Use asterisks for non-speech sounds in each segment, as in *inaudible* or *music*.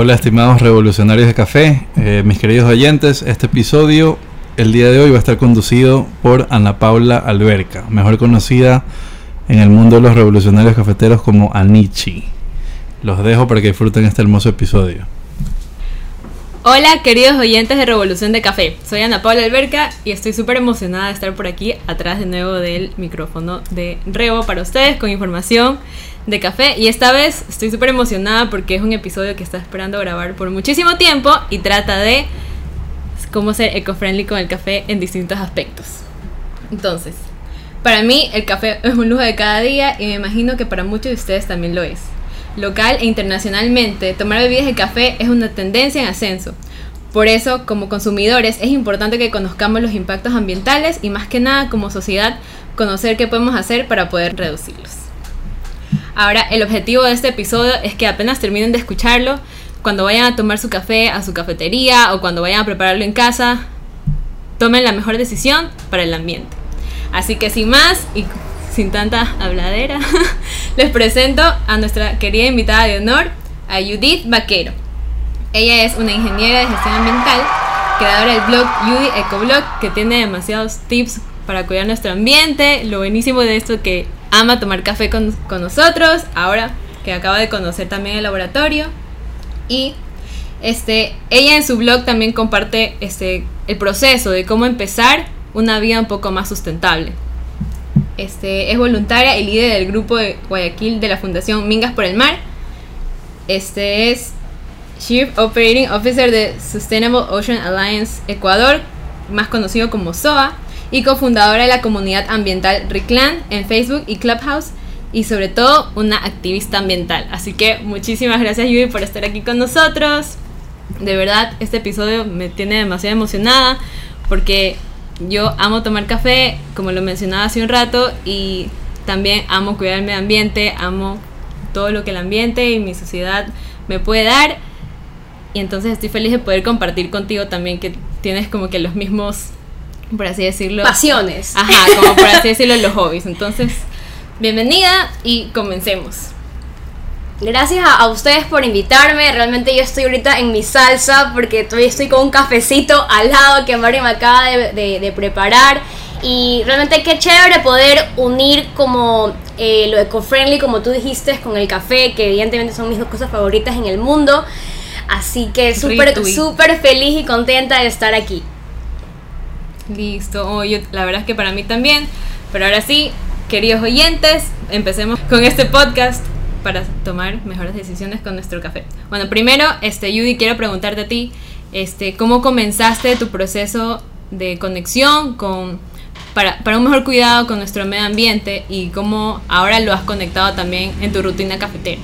Hola estimados revolucionarios de café, eh, mis queridos oyentes, este episodio el día de hoy va a estar conducido por Ana Paula Alberca, mejor conocida en el mundo de los revolucionarios cafeteros como Anichi. Los dejo para que disfruten este hermoso episodio. Hola queridos oyentes de Revolución de Café, soy Ana Paula Alberca y estoy súper emocionada de estar por aquí atrás de nuevo del micrófono de Revo para ustedes con información de café y esta vez estoy súper emocionada porque es un episodio que está esperando grabar por muchísimo tiempo y trata de cómo ser eco-friendly con el café en distintos aspectos. Entonces, para mí el café es un lujo de cada día y me imagino que para muchos de ustedes también lo es. Local e internacionalmente, tomar bebidas de café es una tendencia en ascenso. Por eso, como consumidores, es importante que conozcamos los impactos ambientales y más que nada como sociedad, conocer qué podemos hacer para poder reducirlos. Ahora, el objetivo de este episodio es que apenas terminen de escucharlo, cuando vayan a tomar su café a su cafetería o cuando vayan a prepararlo en casa, tomen la mejor decisión para el ambiente. Así que sin más y sin tanta habladera, *laughs* les presento a nuestra querida invitada de honor, a Judith Vaquero. Ella es una ingeniera de gestión ambiental, creadora del blog Judy Ecoblog, que tiene demasiados tips para cuidar nuestro ambiente. Lo buenísimo de esto que ama tomar café con, nosotros, ahora que acaba de conocer también el laboratorio. Y este, ella en su blog también comparte este, el proceso de cómo empezar una vida un poco más sustentable. Este, es voluntaria y líder del grupo de Guayaquil de la Fundación Mingas por el Mar. Este es Chief Operating Officer de Sustainable Ocean Alliance Ecuador, más conocido como SOA y cofundadora de la comunidad ambiental Riclan en Facebook y Clubhouse y sobre todo una activista ambiental. Así que muchísimas gracias Yui por estar aquí con nosotros. De verdad, este episodio me tiene demasiado emocionada porque yo amo tomar café, como lo mencionaba hace un rato, y también amo cuidar el medio ambiente, amo todo lo que el ambiente y mi sociedad me puede dar. Y entonces estoy feliz de poder compartir contigo también que tienes como que los mismos por así decirlo. Pasiones. Ajá, como por así *laughs* decirlo, los hobbies. Entonces, bienvenida y comencemos. Gracias a, ustedes por invitarme. Realmente yo estoy ahorita en mi salsa porque todavía estoy con un cafecito al lado que Mari me acaba de, preparar. Y realmente qué chévere poder unir como eh, lo eco-friendly, como tú dijiste, con el café, que evidentemente son mis dos cosas favoritas en el mundo. Así que súper, súper feliz y contenta de estar aquí. Listo, oh, la verdad es que para mí también. Pero ahora sí, queridos oyentes, empecemos con este podcast para tomar mejores decisiones con nuestro café. Bueno, primero, este, Judy, quiero preguntarte a ti, este, ¿cómo comenzaste tu proceso de conexión con, para, para un mejor cuidado con nuestro medio ambiente y cómo ahora lo has conectado también en tu rutina cafetera?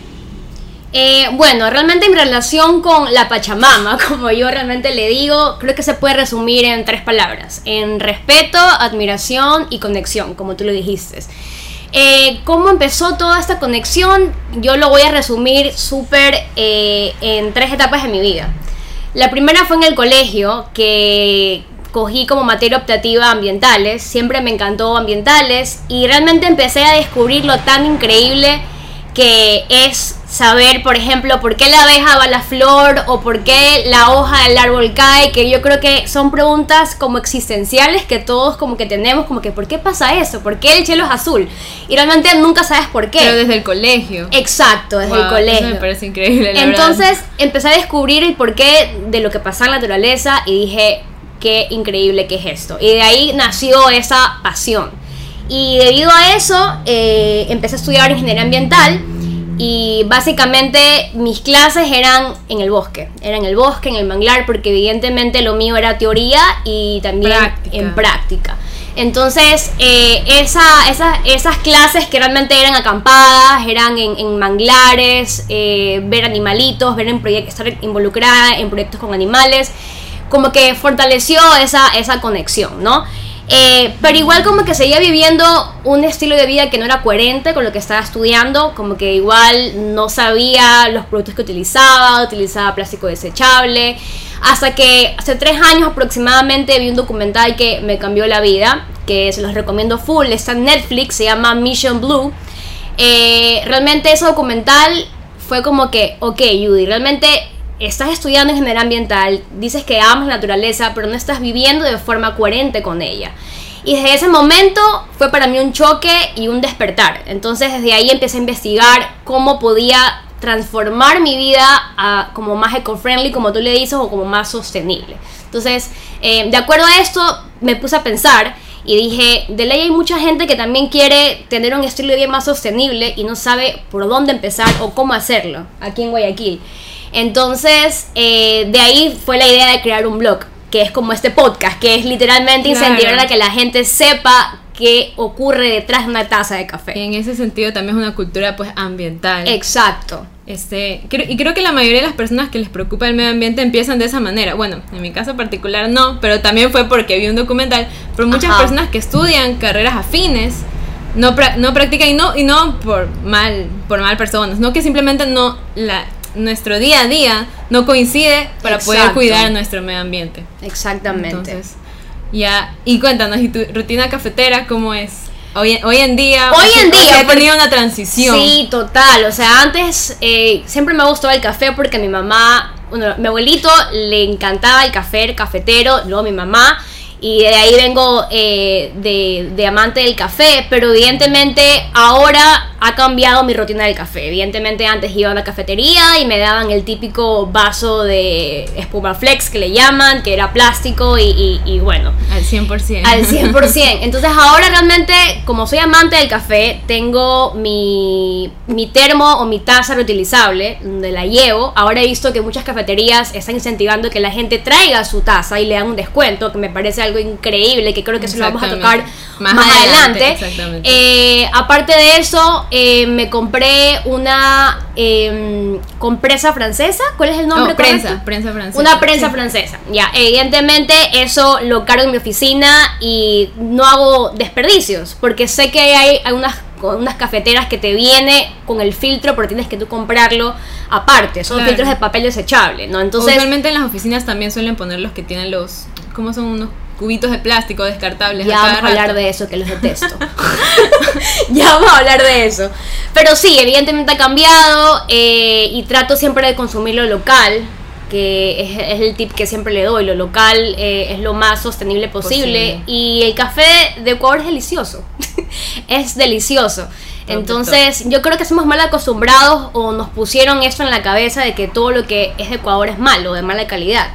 Eh, bueno, realmente en relación con la Pachamama, *laughs* como yo realmente le digo, creo que se puede resumir en tres palabras. En respeto, admiración y conexión, como tú lo dijiste. Eh, ¿Cómo empezó toda esta conexión? Yo lo voy a resumir súper eh, en tres etapas de mi vida. La primera fue en el colegio, que cogí como materia optativa ambientales. Siempre me encantó ambientales y realmente empecé a descubrir lo tan increíble que es saber, por ejemplo, por qué la abeja va a la flor o por qué la hoja del árbol cae, que yo creo que son preguntas como existenciales que todos como que tenemos, como que ¿por qué pasa eso? ¿Por qué el cielo es azul? Y realmente nunca sabes por qué. Pero desde el colegio. Exacto, desde el colegio. Eso me parece increíble. Entonces empecé a descubrir el porqué de lo que pasa en la naturaleza y dije, qué increíble que es esto. Y de ahí nació esa pasión. Y debido a eso, eh, empecé a estudiar ingeniería ambiental y básicamente mis clases eran en el bosque, era en el bosque, en el manglar, porque evidentemente lo mío era teoría y también en práctica. Entonces, eh, esa, esas clases que realmente eran acampadas, eran en, manglares, eh, ver animalitos, ver en estar involucrada en proyectos con animales, como que fortaleció esa, esa conexión, ¿no? Eh, pero igual como que seguía viviendo un estilo de vida que no era coherente con lo que estaba estudiando, como que igual no sabía los productos que utilizaba, utilizaba plástico desechable, hasta que hace tres años aproximadamente vi un documental que me cambió la vida, que se los recomiendo full, está en Netflix, se llama Mission Blue. Eh, realmente ese documental fue como que, ok Judy, realmente estás estudiando ingeniería ambiental, dices que amas la naturaleza, pero no estás viviendo de forma coherente con ella. Y desde ese momento fue para mí un choque y un despertar. Entonces desde ahí empecé a investigar cómo podía transformar mi vida a como más eco-friendly, como tú le dices, o como más sostenible. Entonces, eh, de acuerdo a esto, me puse a pensar y dije, de ley hay mucha gente que también quiere tener un estilo de vida más sostenible y no sabe por dónde empezar o cómo hacerlo aquí en Guayaquil. Entonces, eh, de ahí fue la idea de crear un blog, que es como este podcast, que es literalmente incentivar a que la gente sepa qué ocurre detrás de una taza de café. Y en ese sentido también es una cultura pues ambiental. Exacto. Este, y creo que la mayoría de las personas que les preocupa el medio ambiente empiezan de esa manera. Bueno, en mi caso particular no, pero también fue porque vi un documental. Pero muchas personas que estudian carreras afines no, no practican y no, y no por mal, por mal personas, no que simplemente no la, nuestro día a día no coincide para poder cuidar nuestro medio ambiente. Exactamente. Entonces, ya, y cuéntanos, ¿y tu rutina cafetera cómo es? Hoy, hoy en día, hoy en día ha tenido una transición. Sí, total. O sea, antes eh, siempre me gustó el café porque mi mamá, bueno, mi abuelito le encantaba el café, el cafetero, luego mi mamá y de ahí vengo eh, de, de, amante del café, pero evidentemente ahora ha cambiado mi rutina del café. Evidentemente antes iba a una cafetería y me daban el típico vaso de espuma flex que le llaman, que era plástico y, y, bueno. Al 100%. Al 100%. *laughs* Entonces ahora realmente, como soy amante del café, tengo mi, mi termo o mi taza reutilizable, donde la llevo. Ahora he visto que muchas cafeterías están incentivando que la gente traiga su taza y le dan un descuento, que me parece algo increíble, que creo que se lo vamos a tocar más, adelante. Eh, aparte de eso, eh, me compré una em, compresa francesa. ¿Cuál es el nombre? Oh, prensa, prensa francesa. Una prensa francesa. Ya, evidentemente eso lo cargo en mi oficina y no hago desperdicios, porque sé que hay, hay unas unas cafeteras que te viene con el filtro, pero tienes que tú comprarlo aparte. Son filtros de papel desechable, ¿no? Entonces, Usualmente en las oficinas también suelen poner los que tienen los, ¿cómo son unos cubitos de plástico descartables. Ya vamos a hablar de eso, que los detesto. *laughs* *laughs* ya vamos a hablar de eso. Pero sí, evidentemente ha cambiado eh, y trato siempre de consumir lo local, que es, el tip que siempre le doy. Lo local eh, es lo más sostenible posible, y el café de Ecuador es delicioso. *laughs* es delicioso. Entonces, yo creo que somos mal acostumbrados o nos pusieron eso en la cabeza de que todo lo que es de Ecuador es malo, de mala calidad.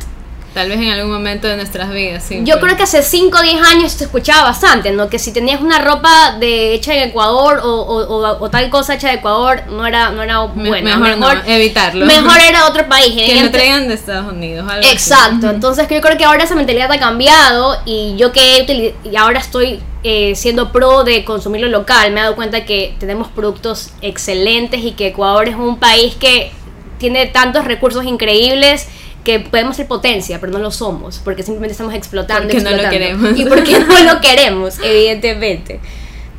Tal vez en algún momento de nuestras vidas, sí. Yo creo que hace 5 o 10 años se escuchaba bastante, ¿no? Que si tenías una ropa de hecha en Ecuador o, tal cosa hecha de Ecuador, no era, no era buena. Mejor, evitarlo. Mejor era otro país. Que lo traigan de Estados Unidos. Exacto. Entonces yo creo que ahora esa mentalidad ha cambiado y yo que y ahora estoy eh, siendo pro de consumir lo local, me he dado cuenta que tenemos productos excelentes y que Ecuador es un país que tiene tantos recursos increíbles que podemos ser potencia, pero no lo somos, porque simplemente estamos explotando. Porque no lo queremos. Y porque *laughs* no lo queremos, evidentemente.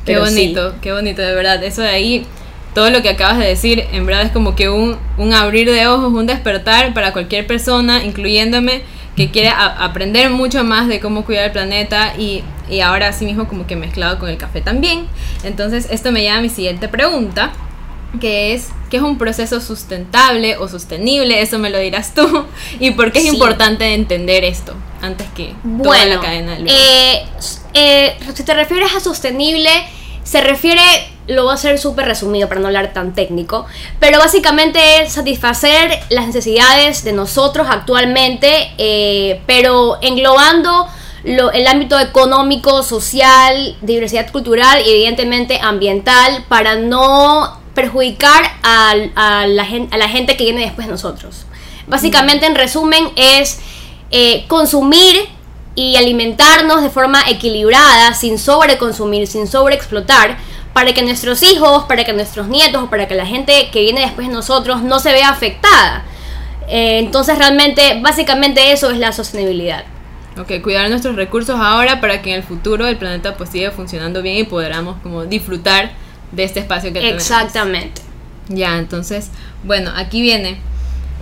Qué bonito, qué bonito, de verdad. Eso de ahí, todo lo que acabas de decir, en verdad es como que un, un abrir de ojos, un despertar para cualquier persona, incluyéndome, que quiere aprender mucho más de cómo cuidar el planeta y, y ahora así mismo como que mezclado con el café también. Entonces esto me lleva a mi siguiente pregunta que es que es un proceso sustentable o sostenible, eso me lo dirás tú, y por qué es importante entender esto antes que toda la cadena del eh, eh, si te refieres a sostenible, se refiere, lo voy a hacer súper resumido para no hablar tan técnico, pero básicamente es satisfacer las necesidades de nosotros actualmente, eh, pero englobando lo, el ámbito económico, social, diversidad cultural y evidentemente ambiental para no perjudicar a, la, gente, a la gente que viene después de nosotros. Básicamente, en resumen, es eh, consumir y alimentarnos de forma equilibrada, sin sobreconsumir, sin sobreexplotar, para que nuestros hijos, para que nuestros nietos, para que la gente que viene después de nosotros no se vea afectada. Eh, entonces, realmente, básicamente eso es la sostenibilidad. Ok, cuidar nuestros recursos ahora para que en el futuro el planeta pues siga funcionando bien y podamos como disfrutar de este espacio que tenemos. Exactamente. Ya, entonces, bueno, aquí viene.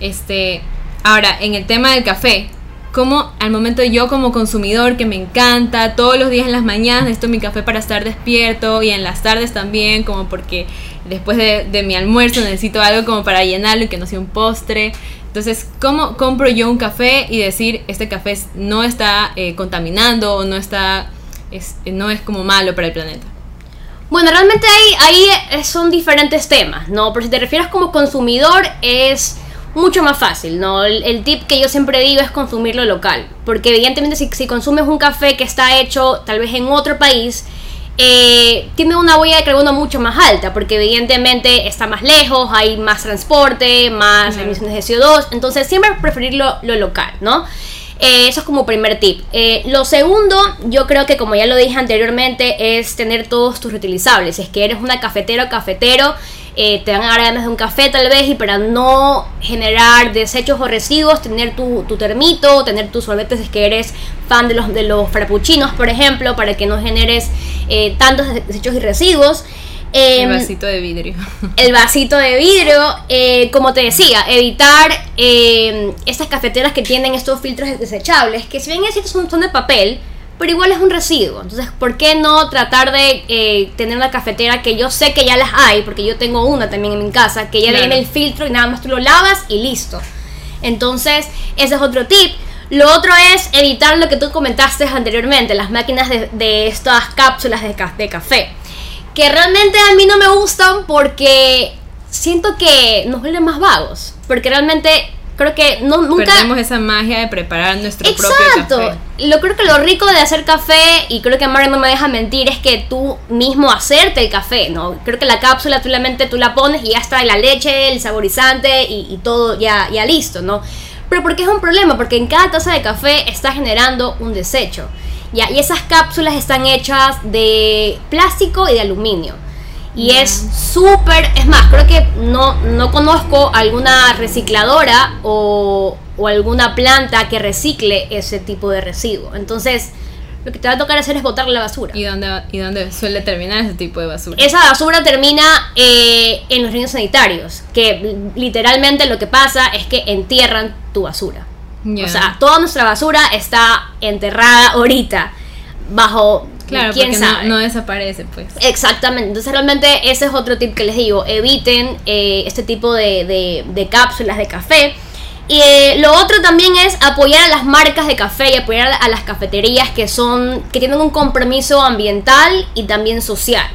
Este, ahora, en el tema del café, como al momento yo como consumidor que me encanta, todos los días en las mañanas necesito mi café para estar despierto y en las tardes también, como porque después de, de mi almuerzo necesito algo como para llenarlo y que no sea un postre. Entonces, ¿cómo compro yo un café y decir este café no está eh, contaminando o no está es, no es como malo para el planeta? Bueno, realmente ahí, ahí son diferentes temas, ¿no? Pero si te refieres como consumidor es mucho más fácil, ¿no? El, tip que yo siempre digo es consumirlo local, porque evidentemente si, si consumes un café que está hecho tal vez en otro país, eh, tiene una huella de carbono mucho más alta, porque evidentemente está más lejos, hay más transporte, más emisiones de CO2, entonces siempre preferir lo, local, ¿no? Eh, eso es como primer tip. Eh, lo segundo, yo creo que como ya lo dije anteriormente, es tener todos tus reutilizables. Si es que eres una cafetera o cafetero, eh, te van a dar ganas de un café tal vez y para no generar desechos o residuos, tener tu, tu termito, tener tus sorbetes si es que eres fan de los, de los frappuccinos, por ejemplo, para que no generes eh, tantos desechos y residuos. El em, vasito de vidrio. El vasito de vidrio, eh, como te decía, evitar em, estas cafeteras que tienen estos filtros desechables, que si bien es cierto son de papel, pero igual es un residuo. Entonces, ¿por qué no tratar de eh, tener una cafetera que yo sé que ya las hay, porque yo tengo una también en mi casa, que ya viene el filtro y nada más tú lo lavas y listo. Entonces, ese es otro tip. Lo otro es evitar lo que tú comentaste anteriormente, las máquinas de, estas cápsulas de, de café. Que realmente a mí no me gustan porque siento que nos vuelven más vagos. Porque realmente creo que no, nunca... Perdemos esa magia de preparar nuestro Exacto. propio café. Lo creo que lo rico de hacer café, y creo que Mario no me deja mentir, es que tú mismo hacerte el café, ¿no? Creo que la cápsula tú la, tú la pones y ya está la leche, el saborizante y, todo ya, ya listo, ¿no? Pero porque es un problema, porque en cada taza de café está generando un desecho. ¿Ya? Y esas cápsulas están hechas de plástico y de aluminio. Y es súper, es más, creo que no, no conozco alguna recicladora o, o, alguna planta que recicle ese tipo de residuo. Entonces, lo que te va a tocar hacer es botar la basura. ¿Y dónde, ¿Y dónde suele terminar ese tipo de basura? Esa basura termina eh, en los ríos sanitarios, que literalmente lo que pasa es que entierran tu basura. O sea, toda nuestra basura está enterrada ahorita bajo Claro, ¿Quién sabe? No, desaparece, pues. Exactamente. Entonces, realmente ese es otro tip que les digo. Eviten eh, este tipo de, de, cápsulas de café. Y eh, lo otro también es apoyar a las marcas de café y apoyar a las cafeterías que son que tienen un compromiso ambiental y también social.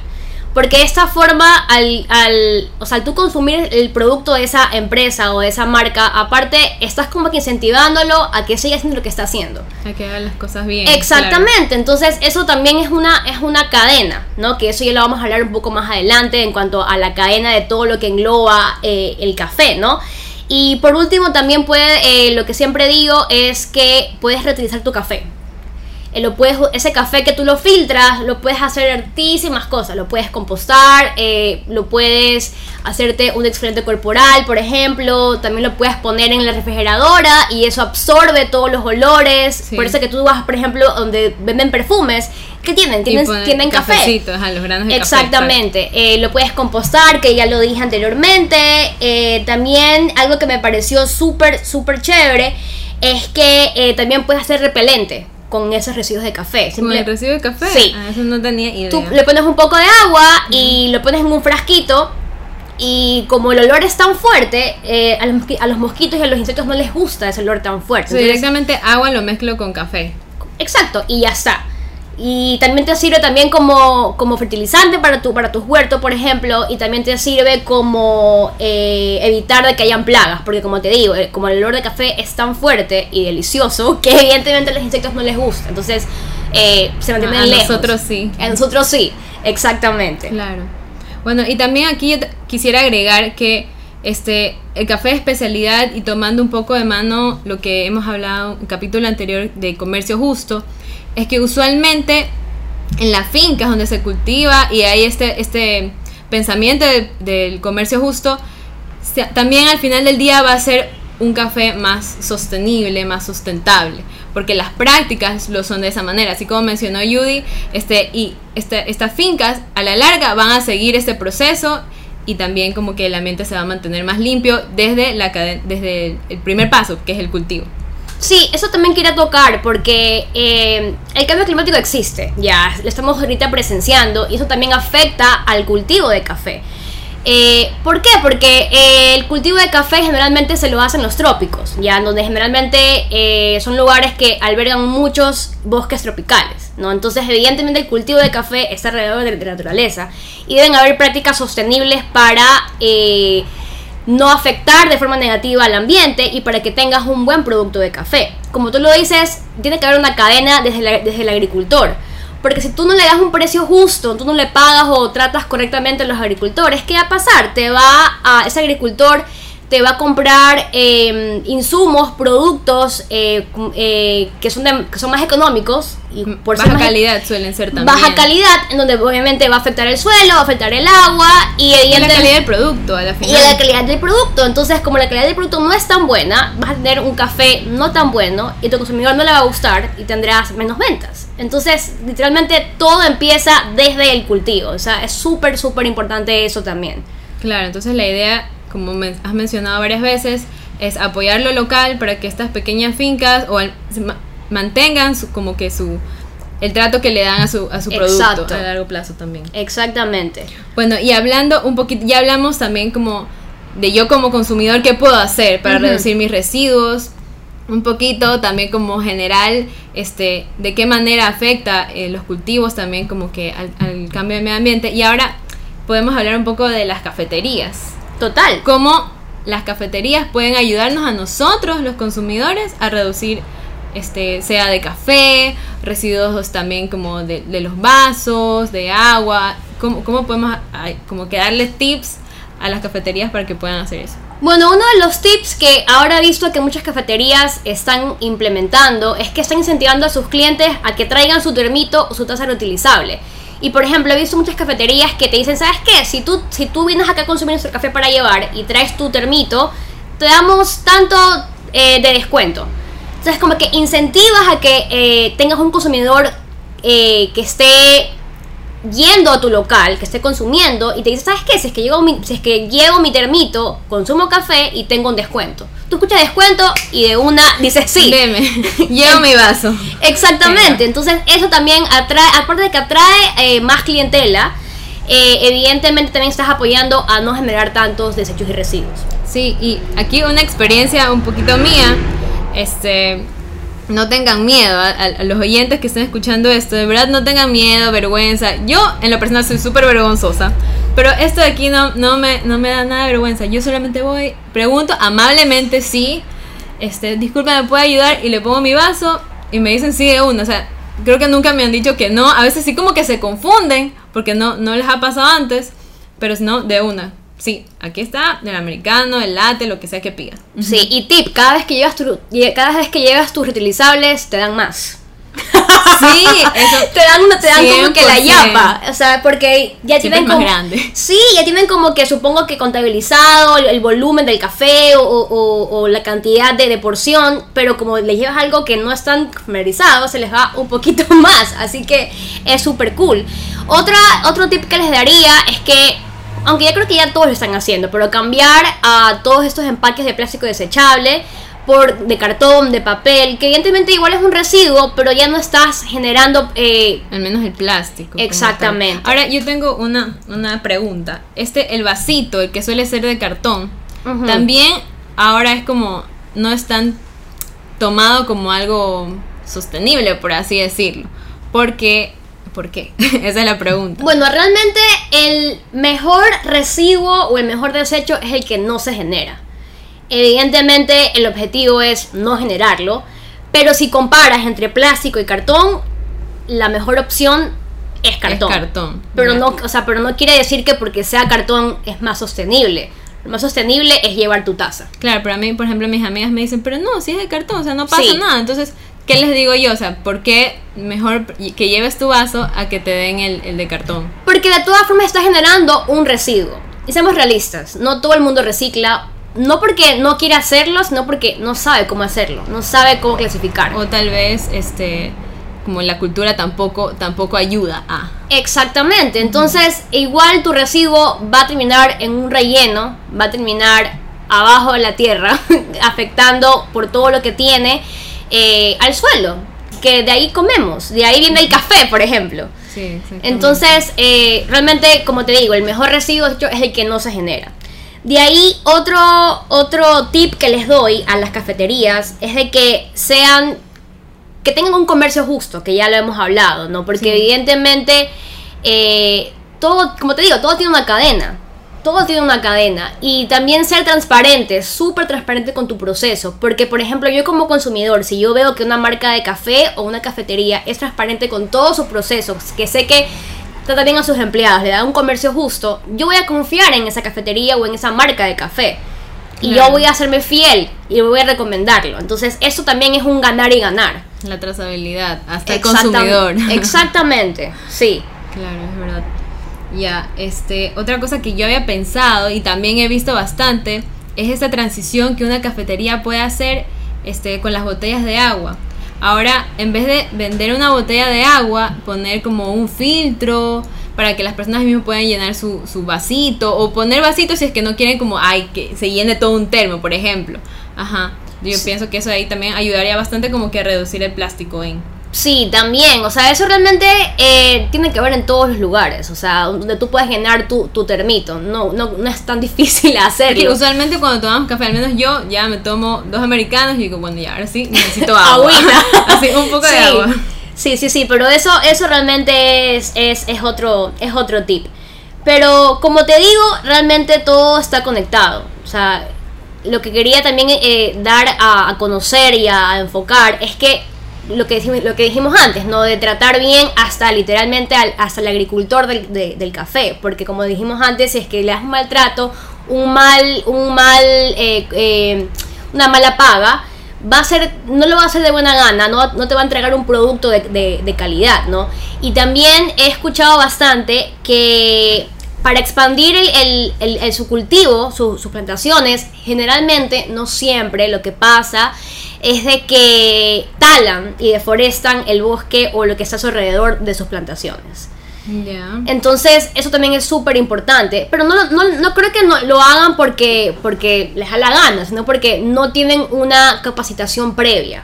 Porque de esta forma, al, al, o sea, al tú consumir el producto de esa empresa o de esa marca, aparte, estás como que incentivándolo a que siga haciendo lo que está haciendo. A que haga las cosas bien. Exactamente, entonces eso también es una, es una cadena, ¿no? Que eso ya lo vamos a hablar un poco más adelante en cuanto a la cadena de todo lo que engloba eh, el café, ¿no? Y por último, también puede, eh, lo que siempre digo es que puedes reutilizar tu café. Eh, lo puedes, ese café que tú lo filtras, lo puedes hacer artísimas cosas. Lo puedes compostar, eh, lo puedes hacerte un exfoliante corporal, por ejemplo. También lo puedes poner en la refrigeradora y eso absorbe todos los olores. Por eso que tú vas, por ejemplo, donde venden perfumes. ¿Qué tienen? Tienen, tienen café. A los granos de Exactamente. Eh, lo puedes compostar, que ya lo dije anteriormente. también algo que me pareció súper, súper chévere es que también puedes hacer repelente con esos residuos de café. ¿Con el residuo de café? Sí. Ah, eso no tenía idea. Tú le pones un poco de agua y lo pones en un frasquito y como el olor es tan fuerte, eh, a, los, mosquitos y a los insectos no les gusta ese olor tan fuerte. directamente agua lo mezclo con café. Exacto, y ya está. Y también te sirve también como, como fertilizante para, tu, para tus huertos, por ejemplo, y también te sirve como eh, evitar de que hayan plagas, porque como te digo, eh, como el olor de café es tan fuerte y delicioso, *laughs* que evidentemente a los insectos no les gusta, entonces eh, se mantienen a lejos. A nosotros sí. A nosotros sí, exactamente. Claro. Bueno, y también aquí quisiera agregar que este, el café de especialidad y tomando un poco de mano lo que hemos hablado en el capítulo anterior de comercio justo, es que usualmente en las fincas donde se cultiva y hay este, este pensamiento del comercio justo, también al final del día va a ser un café más sostenible, más sustentable, porque las prácticas lo son de esa manera, así como mencionó Judy, este, y este, estas fincas a la larga van a seguir este proceso y también como que el ambiente se va a mantener más limpio desde, la, desde el primer paso, que es el cultivo. Sí, eso también quería tocar porque eh, el cambio climático existe, ya lo estamos ahorita presenciando y eso también afecta al cultivo de café. Eh, ¿Por qué? Porque eh, el cultivo de café generalmente se lo hacen en los trópicos, ya donde generalmente son lugares que albergan muchos bosques tropicales, ¿no? Entonces, evidentemente, el cultivo de café está alrededor de, la naturaleza y deben haber prácticas sostenibles para no afectar de forma negativa al ambiente y para que tengas un buen producto de café. Como tú lo dices, tiene que haber una cadena desde, la- desde el agricultor. Porque si tú no le das un precio justo, tú no le pagas o tratas correctamente a los agricultores, ¿qué va a pasar? Te va a, ese agricultor te va a comprar eh, insumos, productos eh, eh, que, son de- que son más económicos y por Baja e- calidad suelen ser también. baja calidad, en donde obviamente va a afectar el suelo, va a afectar el agua y Y la calidad del producto, a la y final. la calidad del producto. Entonces, como la calidad del producto no es tan buena, vas a tener un café no tan bueno y tu consumidor no le va a gustar y tendrás menos ventas. Entonces, literalmente todo empieza desde el cultivo. O sea, es súper, súper importante eso también. Claro, entonces la idea, como me has mencionado varias veces, es apoyar lo local para que estas pequeñas fincas o al- ma- mantengan su, como que su el trato que le dan a su, a su producto Exacto. a largo plazo también. Exactamente. Bueno, y hablando un poquito, ya hablamos también como de yo como consumidor, ¿qué puedo hacer para reducir mis residuos? Un poquito también como general, este, de qué manera afecta eh, los cultivos también como que al, al cambio de medio ambiente. Y ahora podemos hablar un poco de las cafeterías. Total. Cómo las cafeterías pueden ayudarnos a nosotros, los consumidores, a reducir, este, sea de café, residuos también como de, los vasos, de agua. ¿Cómo, podemos como tips a las cafeterías para que puedan hacer eso? Bueno, uno de los tips que ahora he visto que muchas cafeterías están implementando es que están incentivando a sus clientes a que traigan su termito o su taza reutilizable. Y por ejemplo, he visto muchas cafeterías que te dicen, ¿sabes qué? Si tú, si tú vienes acá a consumir nuestro café para llevar y traes tu termito, te damos tanto eh, de descuento. Entonces, como que incentivas a que eh, tengas un consumidor eh, que esté yendo a tu local, que esté consumiendo y te dice, ¿sabes qué? Si es que llevo mi, si es que llevo mi termito, consumo café y tengo un descuento. Tú escuchas descuento y de una dices sí. Deme, llevo mi vaso. Exactamente, entonces eso también atrae, aparte de que atrae eh, más clientela, eh, evidentemente también estás apoyando a no generar tantos desechos y residuos. Sí, y aquí una experiencia un poquito mía, este, no tengan miedo a, a- a los oyentes que estén escuchando esto, de verdad no tengan miedo, vergüenza. Yo en lo personal soy súper vergonzosa, pero esto de aquí no, no, me, no me da nada de vergüenza. Yo solamente voy, pregunto amablemente si, este, disculpa, ¿me puede ayudar? Y le pongo mi vaso y me dicen sí de uno, o sea, creo que nunca me han dicho que no, a veces sí como que se confunden porque no, no les ha pasado antes, pero si no, de una. Sí, aquí está, el americano, el latte, lo que sea que pidas. Sí, y tip, cada vez que llevas tu, cada vez que llevas tus reutilizables te dan más. Sí, eso. te dan, una- te dan como que la 100%. yapa, o sea, porque ya Siempre tienen es más como, grande. Sí, ya tienen como que supongo que contabilizado el, el volumen del café o, o- o la cantidad de, de porción, pero como les llevas algo que no están familiarizados, se les va un poquito *laughs* más, así que es súper cool. Otra, otro tip que les daría es que, aunque ya creo que ya todos lo están haciendo, pero cambiar a todos estos empaques de plástico desechable por de cartón, de papel, que evidentemente igual es un residuo, pero ya no estás generando eh, Al menos el plástico. Exactamente. Ahora, yo tengo una, una pregunta. Este, el vasito, el que suele ser de cartón, también ahora es como, no es tan tomado como algo sostenible, por así decirlo. Porque, ¿por qué? *laughs* Esa es la pregunta. Bueno, realmente el mejor residuo o el mejor desecho es el que no se genera. Evidentemente el objetivo es no generarlo, pero si comparas entre plástico y cartón, la mejor opción es cartón. Es cartón. Pero no, o sea, pero no quiere decir que porque sea cartón es más sostenible. Lo más sostenible es llevar tu taza. Claro, pero a mí, por ejemplo, mis amigas me dicen, pero no, si es de cartón, o sea, no pasa Sí. nada. Entonces, ¿qué les digo yo? O sea, ¿por qué mejor que lleves tu vaso a que te den el, el de cartón? Porque de todas formas está generando un residuo. Y seamos realistas, no todo el mundo recicla, no porque no quiere hacerlo, sino porque no sabe cómo hacerlo, no sabe cómo clasificar. O tal vez, este, como la cultura tampoco, tampoco ayuda a. Exactamente, entonces igual tu residuo va a terminar en un relleno, va a terminar abajo de la tierra, *laughs* afectando por todo lo que tiene eh, al suelo, que de ahí comemos, de ahí viene el café, por ejemplo. Sí. Entonces, eh, realmente, como te digo, el mejor residuo es el que no se genera. De ahí, otro, otro tip que les doy a las cafeterías es de que sean, que tengan un comercio justo, que ya lo hemos hablado, ¿no? Porque Sí. evidentemente, eh, todo, como te digo, todo tiene una cadena. Todo tiene una cadena. Y también ser transparente, súper transparente con tu proceso. Porque, por ejemplo, yo como consumidor, si yo veo que una marca de café o una cafetería es transparente con todo su proceso, que sé que trata bien a sus empleados, le da un comercio justo, yo voy a confiar en esa cafetería o en esa marca de café. Y Claro. yo voy a hacerme fiel y voy a recomendarlo. Entonces, eso también es un ganar y ganar. La trazabilidad, hasta el consumidor. *laughs* Exactamente, sí. Claro, es verdad. Ya, este, otra cosa que yo había pensado y también he visto bastante es esta transición que una cafetería puede hacer este, con las botellas de agua. Ahora, en vez de vender una botella de agua, poner como un filtro para que las personas mismas puedan llenar su, su vasito o poner vasitos si es que no quieren como, ay, que se llene todo un termo, por ejemplo. Ajá. Yo pienso que eso ahí también ayudaría bastante como que a reducir el plástico en... Sí, también. O sea, eso realmente eh, tiene que ver en todos los lugares. O sea, donde tú puedes llenar tu, tu termito. No, no, no es tan *laughs* difícil Es que hacerlo. usualmente cuando tomamos café, al menos yo ya me tomo dos americanos y digo, bueno, ya, ahora sí necesito *laughs* agua. *laughs* Así, un poco de agua. Sí, sí, sí, pero eso, eso realmente es, es, es otro, es otro tip. Pero como te digo, realmente todo está conectado. O sea, lo que quería también eh, dar a, a conocer y a, a enfocar es que lo que, dijimos- lo que dijimos antes, ¿no? De tratar bien hasta literalmente al, hasta el agricultor del, de- del café. Porque como dijimos antes, si es que le das un maltrato, un mal, un mal, eh, eh, una mala paga, va a ser, no lo va a hacer de buena gana, no, no te va a entregar un producto de, de- calidad, ¿no? Y también he escuchado bastante que para expandir el, el- su cultivo, su- sus plantaciones, generalmente, no siempre, lo que pasa es de que talan y deforestan el bosque o lo que está a su alrededor de sus plantaciones. Entonces, eso también es súper importante. Pero no, no, no creo que no, lo hagan porque, porque les da la gana, sino porque no tienen una capacitación previa.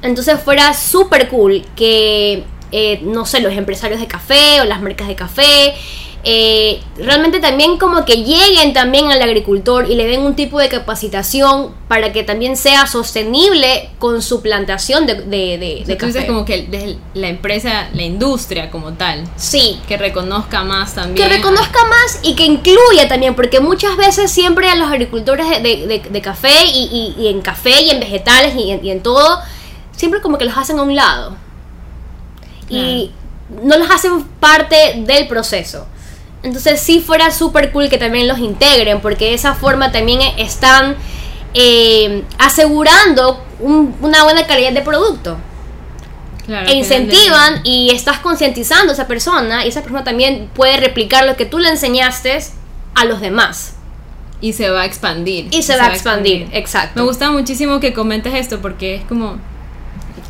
Entonces, fuera súper cool que, eh, no sé, los empresarios de café o las marcas de café. Eh, realmente también como que lleguen también al agricultor y le den un tipo de capacitación para que también sea sostenible con su plantación de, de, de, O sea, de tú dices café. como que desde la empresa, la industria como tal, Sí, que reconozca más también. que reconozca más y que incluya también, porque muchas veces siempre a los agricultores de, de- de- de café y, y- y en café y en vegetales y en, y en todo, siempre como que los hacen a un lado. Y no los hacen parte del proceso. Entonces sí fuera súper cool que también los integren, porque de esa forma también están eh, asegurando un- una buena calidad de producto Claro, e incentivan y estás concientizando a esa persona y esa persona también puede replicar lo que tú le enseñaste a los demás Y se va a expandir. y se va a expandir, Me exacto. gusta muchísimo que comentes esto porque es como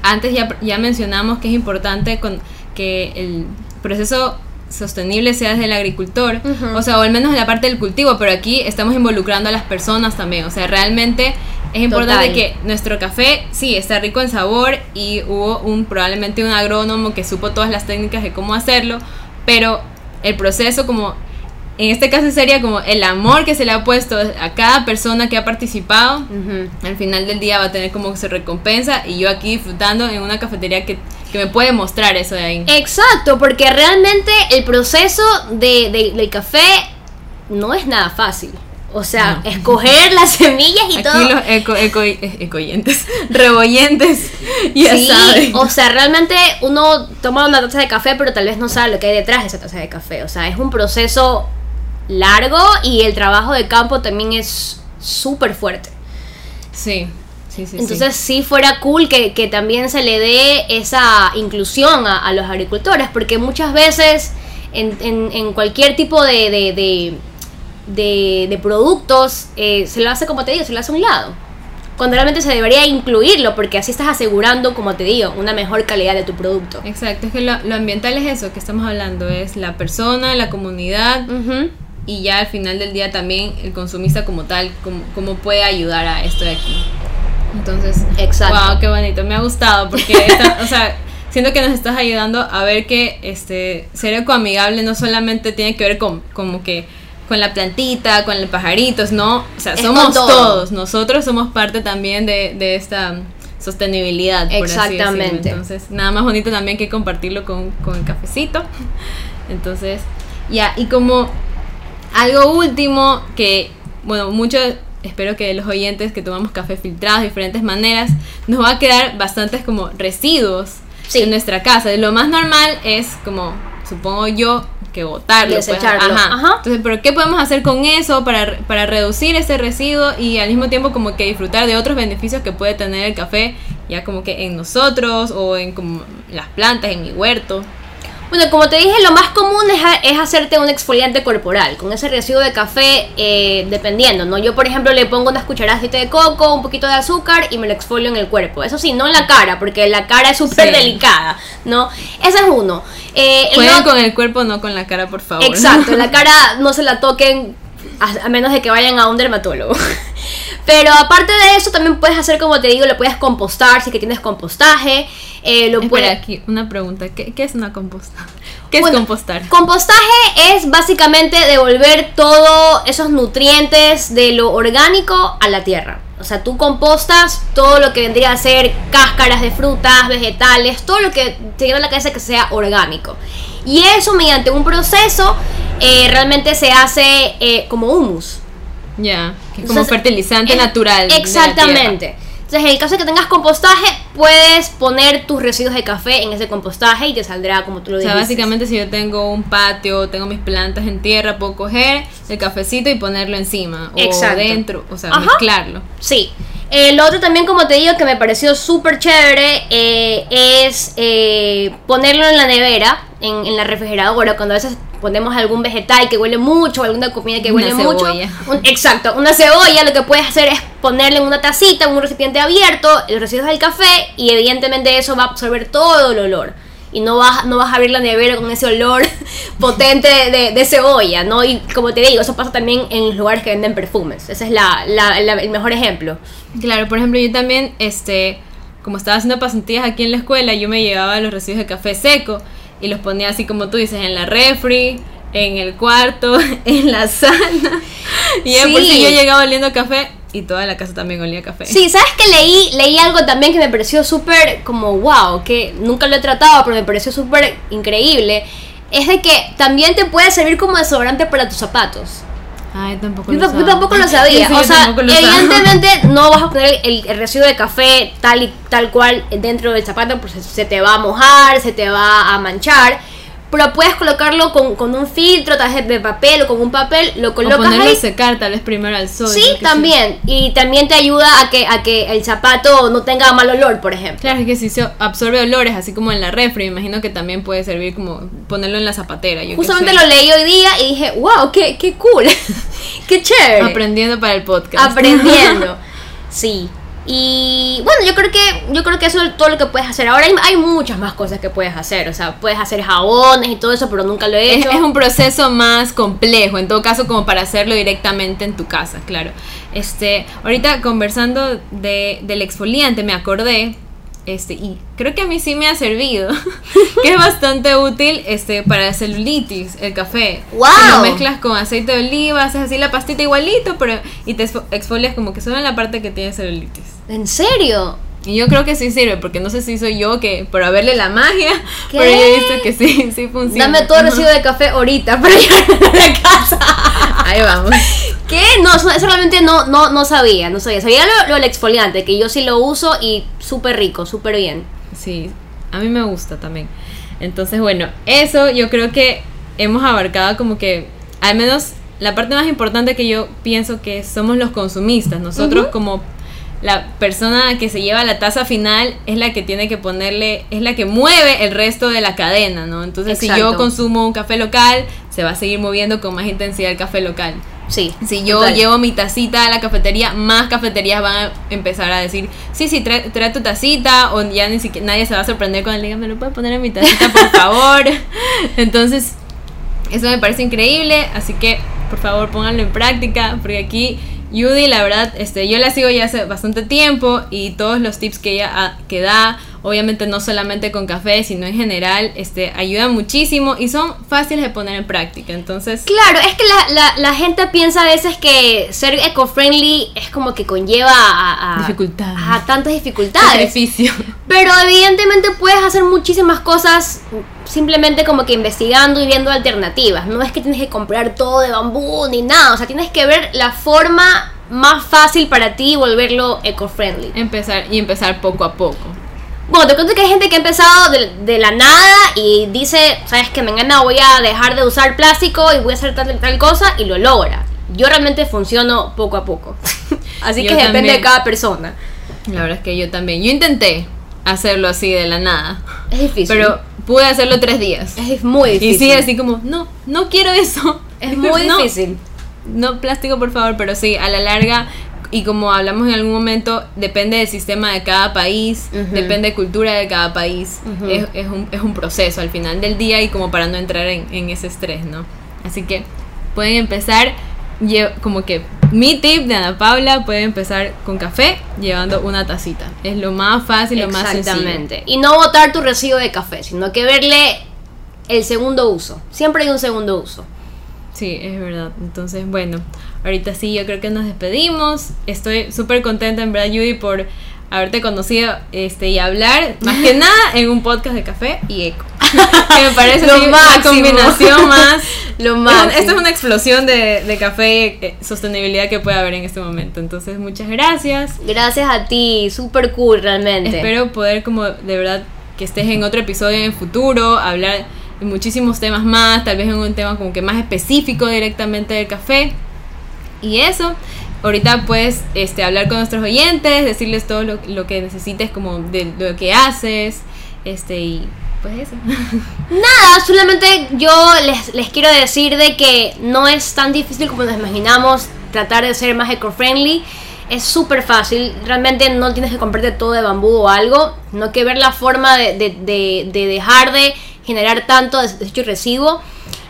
antes ya, ya mencionamos que es importante con que el proceso sostenible sea desde el agricultor, o sea, o al menos en la parte del cultivo, pero aquí estamos involucrando a las personas también, o sea, realmente es importante Total. que nuestro café sí está rico en sabor y hubo un probablemente un agrónomo que supo todas las técnicas de cómo hacerlo, pero el proceso como en este caso sería como el amor que se le ha puesto a cada persona que ha participado al final del día va a tener como su recompensa y yo aquí disfrutando en una cafetería que, que me puede mostrar eso de ahí. Exacto, porque realmente el proceso de, de- del café no es nada fácil. O sea, No. escoger las *laughs* semillas y Aquí todo. los eco, eco, ecoyentes, *laughs* revoyentes, *laughs* ya sí, saben. o sea, realmente uno toma una taza de café, pero tal vez no sabe lo que hay detrás de esa taza de café. O sea, es un proceso largo y el trabajo de campo también es súper fuerte. Sí, sí, sí. Entonces sí fuera cool que, que también se le dé esa inclusión a, a los agricultores, porque muchas veces en, en- en cualquier tipo de, de, de- de- de productos eh, se lo hace, como te digo, se lo hace a un lado. Cuando realmente se debería incluirlo, porque así estás asegurando, como te digo, una mejor calidad de tu producto. Exacto, es que lo, lo ambiental es eso que estamos hablando, es la persona, la comunidad Ujú. Y ya al final del día también el consumista como tal, cómo, cómo puede ayudar a esto de aquí. Entonces, Exacto. wow, qué bonito, me ha gustado porque, esta- o sea, siento que nos estás ayudando a ver que este ser ecoamigable no solamente tiene que ver con como que con la plantita, con los pajaritos, no, o sea, Es somos todo. todos, nosotros somos parte también de, de esta sostenibilidad. Por así. Exactamente. Entonces, nada más bonito también que compartirlo con, con el cafecito. Entonces, ya, y como algo último que, bueno, muchos, espero que los oyentes que tomamos café filtrado de diferentes maneras, nos va a quedar bastantes como residuos Sí. en nuestra casa. Lo más normal es como, supongo yo, que botarlo. pues. Desecharlo. Ajá. Ajá. Entonces, pero ¿qué podemos hacer con eso para, para reducir ese residuo y al mismo tiempo como que disfrutar de otros beneficios que puede tener el café ya como que en nosotros o en como las plantas, en mi huerto? Bueno, como te dije, lo más común es, es hacerte un exfoliante corporal con ese residuo de café, eh, dependiendo, ¿no? Yo, por ejemplo, le pongo unas cucharadas de coco, un poquito de azúcar y me lo exfolio en el cuerpo. Eso sí, no en la cara, porque la cara es súper Sí. delicada, ¿no? Ese es uno. Eh, el Jueguen no- con el cuerpo, no con la cara, por favor. Exacto, la *laughs* cara no se la toquen a, a menos de que vayan a un dermatólogo. *laughs* Pero aparte de eso, también puedes hacer, como te digo, lo puedes compostar si es que tienes compostaje. Eh, lo Espera, puedes... aquí, una pregunta. ¿Qué, qué es una composta? *laughs* ¿Qué Bueno, es compostar? Compostaje es básicamente devolver todos esos nutrientes de lo orgánico a la tierra. O sea, tú compostas todo lo que vendría a ser cáscaras de frutas, vegetales, todo lo que te lleva a la cabeza que sea orgánico. Y eso mediante un proceso eh, realmente se hace eh, como humus. Ya, como fertilizante es- natural. Exactamente. Entonces, en el caso de que tengas compostaje, puedes poner tus residuos de café en ese compostaje y te saldrá como tú lo O sea, básicamente si yo tengo un patio, tengo mis plantas en tierra, puedo coger el cafecito y ponerlo encima. O Exacto. dentro, o sea, Ajá. mezclarlo. Sí. Lo otro también, como te digo, que me pareció súper chévere, eh, es eh, ponerlo en la nevera, en, en la refrigeradora, cuando a veces ponemos algún vegetal que huele mucho, alguna comida que Una huele mucho. cebolla. Un- exacto, una cebolla, lo que puedes hacer es ponerle en una tacita, en un recipiente abierto, los residuos del café, y evidentemente eso va a absorber todo el olor. Y no vas, no vas a abrir la nevera con ese olor *laughs* potente de, de cebolla, ¿no? Y como te digo, eso pasa también en los lugares que venden perfumes. Ese es la, la- la- el mejor ejemplo. Claro, por ejemplo, yo también, este, como estaba haciendo pasantías aquí en la escuela, yo me llevaba los residuos de café seco y los ponía así como tú dices, en la refri, en el cuarto, *laughs* en la sala. Y ya por Sí. si yo llegaba oliendo café y toda la casa también olía café. Sí, ¿sabes que leí, leí algo también que me pareció súper como wow, que nunca lo he tratado, pero me pareció súper increíble? Es de que también te puede servir como desodorante para tus zapatos. Ay, tampoco Yo, lo sabía. tampoco lo sabía. Sí, o sea, sabía. evidentemente no vas a poner el, el residuo de café tal y tal cual dentro del zapato, pues se te va a mojar, se te va a manchar. Pero puedes colocarlo con, con un filtro, tal vez de papel o con un papel, lo O colocas ponerlo ahí. a secar tal vez primero al sol. Sí, también. Y también te ayuda a que, a que el zapato no tenga mal olor, por ejemplo. Claro, es que si se absorbe olores, así como en la refri, me imagino que también puede servir como ponerlo en la zapatera. Yo Justamente lo leí hoy día y dije, wow, qué, qué cool, *laughs* qué chévere. Aprendiendo para el podcast. Aprendiendo. *laughs* sí. Y bueno, yo creo que yo creo que eso es todo lo que puedes hacer. Ahora hay, hay muchas más cosas que puedes hacer. O sea, puedes hacer jabones y todo eso, pero nunca lo he Es, hecho. es un proceso más complejo, en todo caso, como para hacerlo directamente en tu casa, claro. Este, ahorita conversando de, del exfoliante, me acordé, este, y creo que a mí sí me ha servido, *laughs* que es bastante útil este, para la celulitis, el café. ¡Wow! Si lo mezclas con aceite de oliva, haces así la pastita igualito, pero y te exfo- exfolias como que solo en la parte que tiene celulitis. ¿En serio? Y yo creo que sí sirve, porque no sé si soy yo que por haberle la magia, *laughs* ¿Qué? pero yo he visto que sí, sí funciona. Dame todo el residuo de café ahorita *laughs* para llevarlo a la casa. Ahí vamos. ¿Qué? No, eso, eso realmente no, no, no sabía, no sabía. Sabía lo, lo del exfoliante, que yo sí lo uso y súper rico, súper bien. Sí, a mí me gusta también. Entonces, bueno, eso yo creo que hemos abarcado como que, al menos la parte más importante que yo pienso que somos los consumistas. Nosotros como la persona que se lleva la taza final es la que tiene que ponerle, es la que mueve el resto de la cadena, ¿no? Entonces, si yo consumo un café local, se va a seguir moviendo con más intensidad el café local. Sí. Si yo total. llevo mi tacita a la cafetería, más cafeterías van a empezar a decir, sí, sí, trae, trae tu tacita, o ya ni siquiera nadie se va a sorprender cuando le digan, me lo puedes poner en mi tacita, por *laughs* favor. Entonces, eso me parece increíble, así que por favor pónganlo en práctica, porque aquí Judy, la verdad, este, yo la sigo ya hace bastante tiempo y todos los tips que ella que da obviamente no solamente con café, sino en general, este, ayudan muchísimo y son fáciles de poner en práctica. Entonces, Claro, es que la, la, la gente piensa a veces que ser eco-friendly es como que conlleva a, a- Dificultades. a tantas dificultades. sacrificio. Pero evidentemente puedes hacer muchísimas cosas simplemente como que investigando y viendo alternativas. No es que tienes que comprar todo de bambú ni nada. O sea, tienes que ver la forma más fácil para ti y volverlo eco-friendly. Empezar y empezar poco a poco. Bueno, te cuento que hay gente que ha empezado de, de la nada y dice, sabes que mañana voy a dejar de usar plástico y voy a hacer tal tal cosa y lo logra. Yo realmente funciono poco a poco. *laughs* Así Yo que depende también. de cada persona. La verdad es que yo también. Yo intenté hacerlo así de la nada. Es difícil. Pero pude hacerlo tres días. es muy difícil. Y sí, así como, no, no quiero eso. Es *laughs* muy No, difícil. No plástico, por favor, pero sí, a la larga, y como hablamos en algún momento, depende del sistema de cada país, depende de cultura de cada país. Es, es un, es un proceso al final del día y como para no entrar en, en ese estrés, ¿no? Así que pueden empezar, como que mi tip de Ana Paula, puede empezar con café llevando una tacita. Es lo más fácil, lo más sencillo. Exactamente. Y no botar tu residuo de café, sino que verle el segundo uso. Siempre hay un segundo uso. Sí, es verdad. Entonces, bueno, ahorita sí, yo creo que nos despedimos. Estoy súper contenta, en verdad, Judy, por haberte conocido este, y hablar, más que *laughs* nada, en un podcast de café y eco. *laughs* que me parece Lo una combinación más. *laughs* Lo Es un- máximo. Esta es una explosión de, de café y eh, sostenibilidad que puede haber en este momento. Entonces, muchas gracias. Gracias a ti, super cool realmente. Espero poder como de verdad que estés en otro episodio en el futuro, hablar de muchísimos temas más, tal vez en un tema como que más específico directamente del café. Y eso, ahorita puedes este, hablar con nuestros oyentes, decirles todo lo, lo que necesites como de lo que haces, este y pues eso. *laughs* Nada, solamente yo les, les quiero decir de que no es tan difícil como nos imaginamos tratar de ser más eco-friendly. Es súper fácil, realmente no tienes que comprarte todo de bambú o algo, sino que ver la forma de, de- de- de dejar de generar tanto desecho y residuo.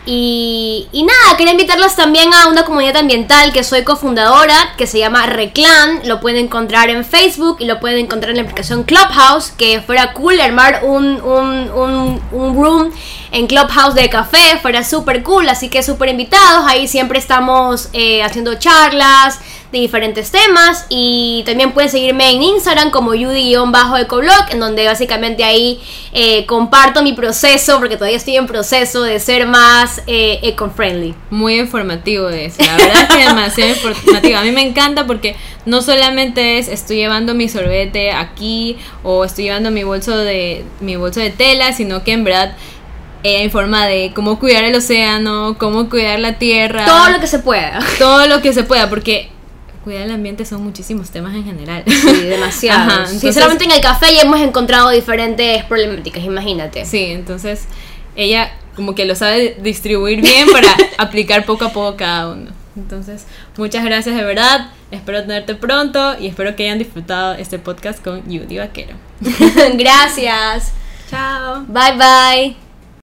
Y, y nada, quería invitarlos también a una comunidad ambiental que soy cofundadora, que se llama Reclan. Lo pueden encontrar en Facebook y lo pueden encontrar en la aplicación Clubhouse, que fuera cool armar un, un, un, un room en Clubhouse de café, fuera súper cool, así que súper invitados. Ahí siempre estamos eh, haciendo charlas de diferentes temas y también pueden seguirme en Instagram como Judy-ecoblog, en donde básicamente ahí eh, comparto mi proceso, porque todavía estoy en proceso de ser más eh, eco-friendly. Muy informativo de eso, la verdad es que demasiado informativo. A mí me encanta porque no solamente es estoy llevando mi sorbete aquí o estoy llevando mi bolso de mi bolso de tela, sino que en verdad ella informa de cómo cuidar el océano, cómo cuidar la tierra, Todo lo que se pueda. todo lo que se pueda, porque cuidar el ambiente son muchísimos temas en general. Sí, *laughs* demasiado. Sinceramente en el café ya hemos encontrado diferentes problemáticas, imagínate. Sí, entonces ella como que lo sabe distribuir bien para *laughs* aplicar poco a poco cada uno. Entonces, muchas gracias de verdad. Espero tenerte pronto y espero que hayan disfrutado este podcast con Judy Vaquero. *laughs* Gracias. Chao. Bye bye.